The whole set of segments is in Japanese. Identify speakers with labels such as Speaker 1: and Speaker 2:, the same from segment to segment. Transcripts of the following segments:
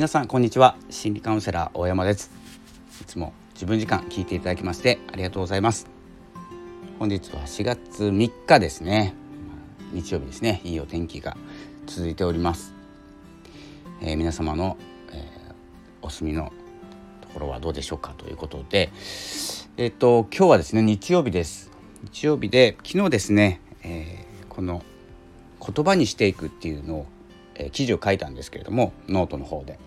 Speaker 1: 皆さんこんにちは。心理カウンセラー大山です。いつも自分時間聞いていただきましてありがとうございます。本日は4月3日ですね。日曜日ですね。いいお天気が続いております、えー、皆様の、えー、お住みのところはどうでしょうか？ということで。えっ、と今日はですね日曜日です。日曜日で昨日ですね、えー、この言葉にしていくっていうのを、え、記事を書いたんですけれどもノートの方で、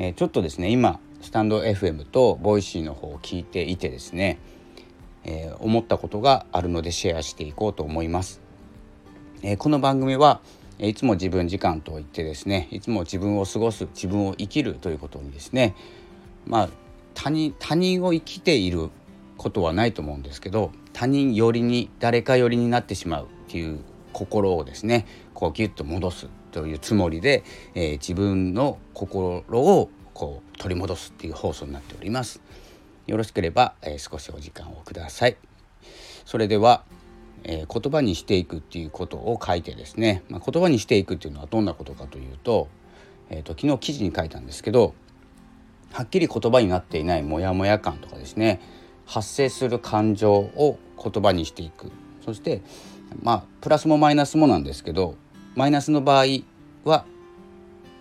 Speaker 1: えー、ちょっとですね今スタンド FM とボイシーの方を聞いていてですね、えー、思ったことがあるのでシェアしていこうと思います。えー、この番組はいつも自分時間といってですねいつも自分を過ごす自分を生きるということにですねまあ他人他人を生きていることはないと思うんですけど他人寄りに誰か寄りになってしまうっていう心をですねこうギュッと戻すというつもりで、えー、自分の心をこう取り戻すっていう放送になっております。よろしければ、えー、少しお時間をください。それでは、えー、言葉にしていくっていうことを書いてですね、まあ、言葉にしていくっていうのはどんなことかというと,、えーと、昨日記事に書いたんですけどはっきり言葉になっていないモヤモヤ感とかですね発生する感情を言葉にしていくそしてまあプラスもマイナスもなんですけどマイナスの場合は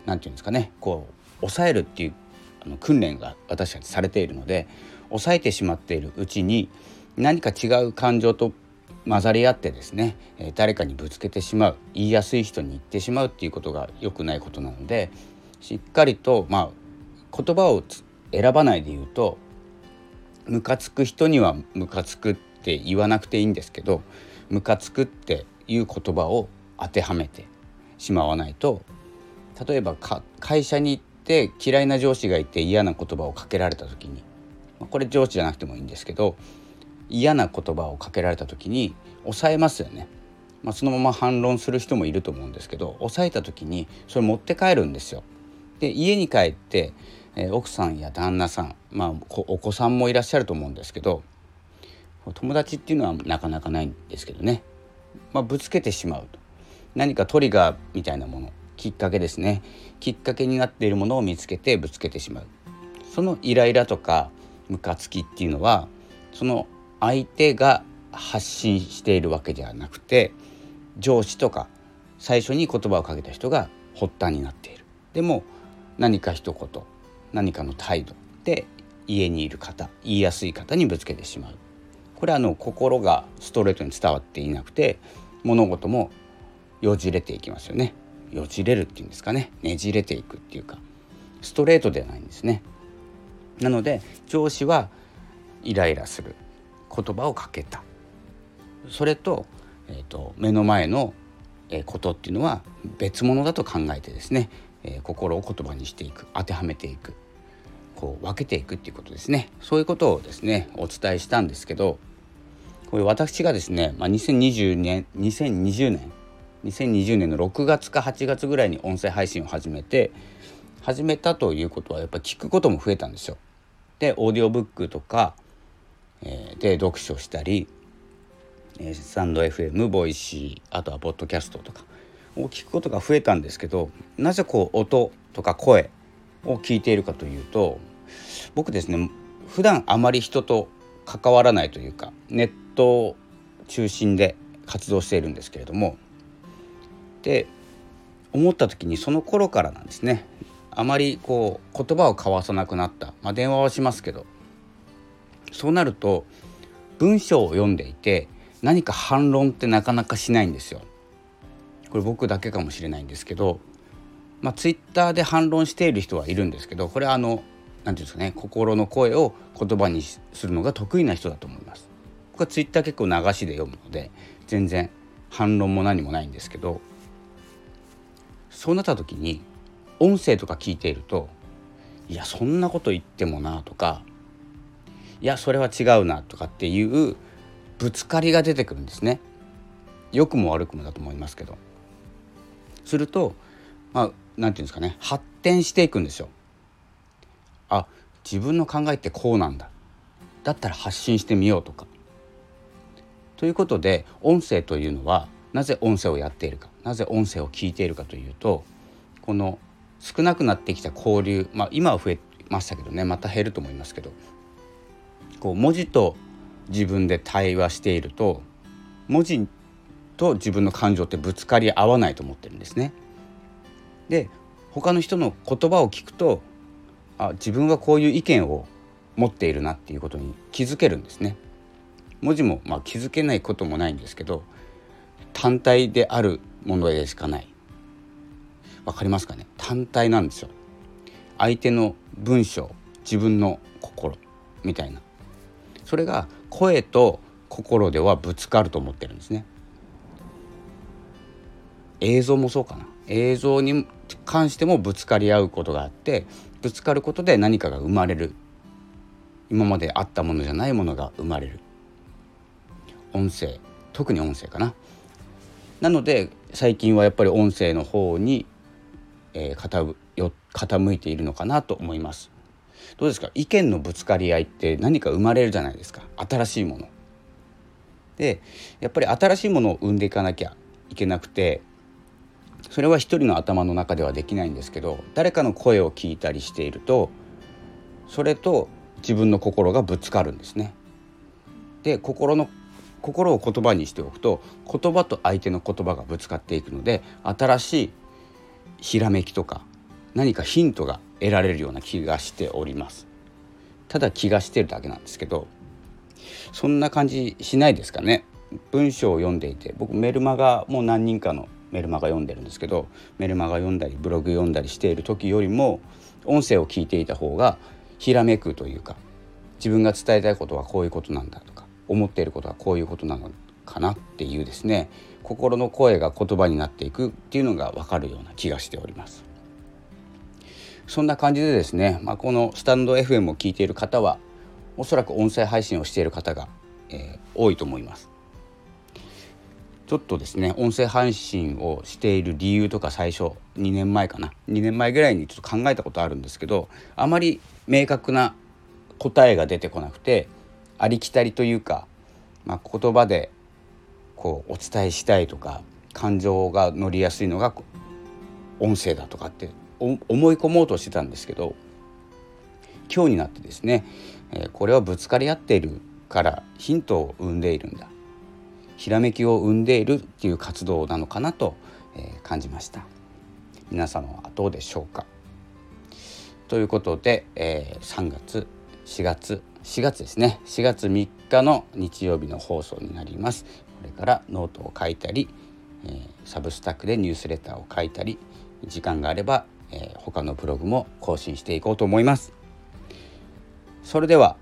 Speaker 1: 何て言うんですかねこう抑えるっていうあの訓練が私たちされているので抑えてしまっているうちに何か違う感情と混ざり合ってですね誰かにぶつけてしまう言いやすい人に言ってしまうっていうことが良くないことなのでしっかりとまあ言葉を選ばないで言うとムカつく人にはムカつくって言わなくていいんですけどムカつくっていう言葉を当てはめてしまわないと例えば会社にて嫌いな上司がいて嫌な言葉をかけられた時にこれ上司じゃなくてもいいんですけど嫌な言葉をかけられた時に抑えますよね。まあ、そのまま反論する人もいると思うんですけど抑えた時にそれ持って帰るんですよ。で家に帰って、えー、奥さんや旦那さん、まあ、お子さんもいらっしゃると思うんですけど友達っていうのはなかなかないんですけどね、まあ、ぶつけてしまうと何かトリガーみたいなものきっかけですね。きっかけになっているものを見つけてぶつけてしまう。そのイライラとかムカつきっていうのはその相手が発信しているわけではなくて上司とか最初に言葉をかけた人が発端になっている。でも何か一言何かの態度で家にいる方言いやすい方にぶつけてしまう。これはあの心がストレートに伝わっていなくて物事もよじれていきますよね。よじれるっていうんですかね。ねじれていくっていうか。ストレートではないんですね。なので上司はイライラする言葉をかけた。それと,、えーと、目の前のことっていうのは別物だと考えてですね、えー、心を言葉にしていく。当てはめていく。こう分けていくっていうことですね。そういうことをですねお伝えしたんですけどこれ私がですね、まあ、2020年2020年2020年の6月か8月ぐらいに音声配信を始めて始めたということはやっぱ聞くことも増えたんですよ。でオーディオブックとか、えー、で読書したり、えー、スタンド FM ボイシーあとはポッドキャストとかを聞くことが増えたんですけどなぜこう音とか声を聞いているかというと僕ですね普段あまり人と関わらないというかネット中心で活動しているんですけれどもって思った時にその頃からなんですね。あまりこう言葉を交わさなくなった、まあ、電話はしますけど。そうなると文章を読んでいて何か反論ってなかなかしないんですよ。これ僕だけかもしれないんですけど、まあ、ツイッターで反論している人はいるんですけどこれはあの何て言うんですかね心の声を言葉にするのが得意な人だと思います。僕はツイッター結構流しで読むので全然反論も何もないんですけど。そうなった時に音声とか聞いているといやそんなこと言ってもなとかいやそれは違うなとかっていうぶつかりが出てくるんですね。良くも悪くもだと思いますけど。するとまあ何て言うんですかね発展していくんですよ。あ自分の考えってこうなんだだったら発信してみようとか。ということで音声というのはなぜ音声をやっているかなぜ音声を聞いているかというとこの少なくなってきた交流、まあ、今は増えましたけどねまた減ると思いますけどこう文字と自分で対話していると文字と自分の感情ってぶつかり合わないと思ってるんですね。で他の人の言葉を聞くとあ自分はこういう意見を持っているなっていうことに気づけるんですね。文字もまあ気づけないこともないんですけど単体であるものでしかない。わかりますかね？単体なんですよ。相手の文章自分の心みたいな。それが声と心ではぶつかると思ってるんですね。映像もそうかな。映像に関してもぶつかり合うことがあってぶつかることで何かが生まれる。今まであったものじゃないものが生まれる。音声特に音声かな。なので最近はやっぱり音声の方に、えー、傾傾いているのかなと思います。どうですか？意見のぶつかり合いって何か生まれるじゃないですか。新しいもの。でやっぱり新しいものを生んでいかなきゃいけなくてそれは一人の頭の中ではできないんですけど誰かの声を聞いたりしているとそれと自分の心がぶつかるんですね。で心の心を言葉にしておくと言葉と相手の言葉がぶつかっていくので新しいひらめきとか何かヒントが得られるような気がしております。ただ気がしてるだけなんですけどそんな感じしないですかね。文章を読んでいて僕メルマガもう何人かのメルマガ読んでるんですけどメルマガ読んだりブログ読んだりしている時よりも音声を聞いていた方がひらめくというか自分が伝えたいことはこういうことなんだと思っていることはこういうことなのかなっていうですね心の声が言葉になっていくっていうのが分かるような気がしております。そんな感じでですね、まあ、このスタンド FM を聞いている方はおそらく音声配信をしている方が、えー、多いと思います。ちょっとですね音声配信をしている理由とか最初2年前かな2年前ぐらいにちょっと考えたことあるんですけどあまり明確な答えが出てこなくてありきたりというか、まあ、言葉でこうお伝えしたいとか感情が乗りやすいのが音声だとかって思い込もうとしてたんですけど今日になってですね、え、これはぶつかり合っているからヒントを生んでいるんだ。ひらめきを生んでいるっていう活動なのかなと、え、感じました。皆様はどうでしょうか。ということで、えー、3月4月4月ですね。4月3日の日曜日の放送になります。これからノートを書いたり、えー、 Substack でニュースレターを書いたり時間があれば、えー、他のブログも更新していこうと思います。それでは、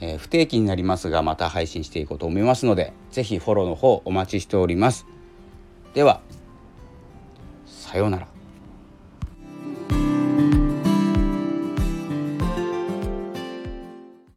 Speaker 1: えー、不定期になりますがまた配信していこうと思いますので是非フォローの方お待ちしております。ではさようなら。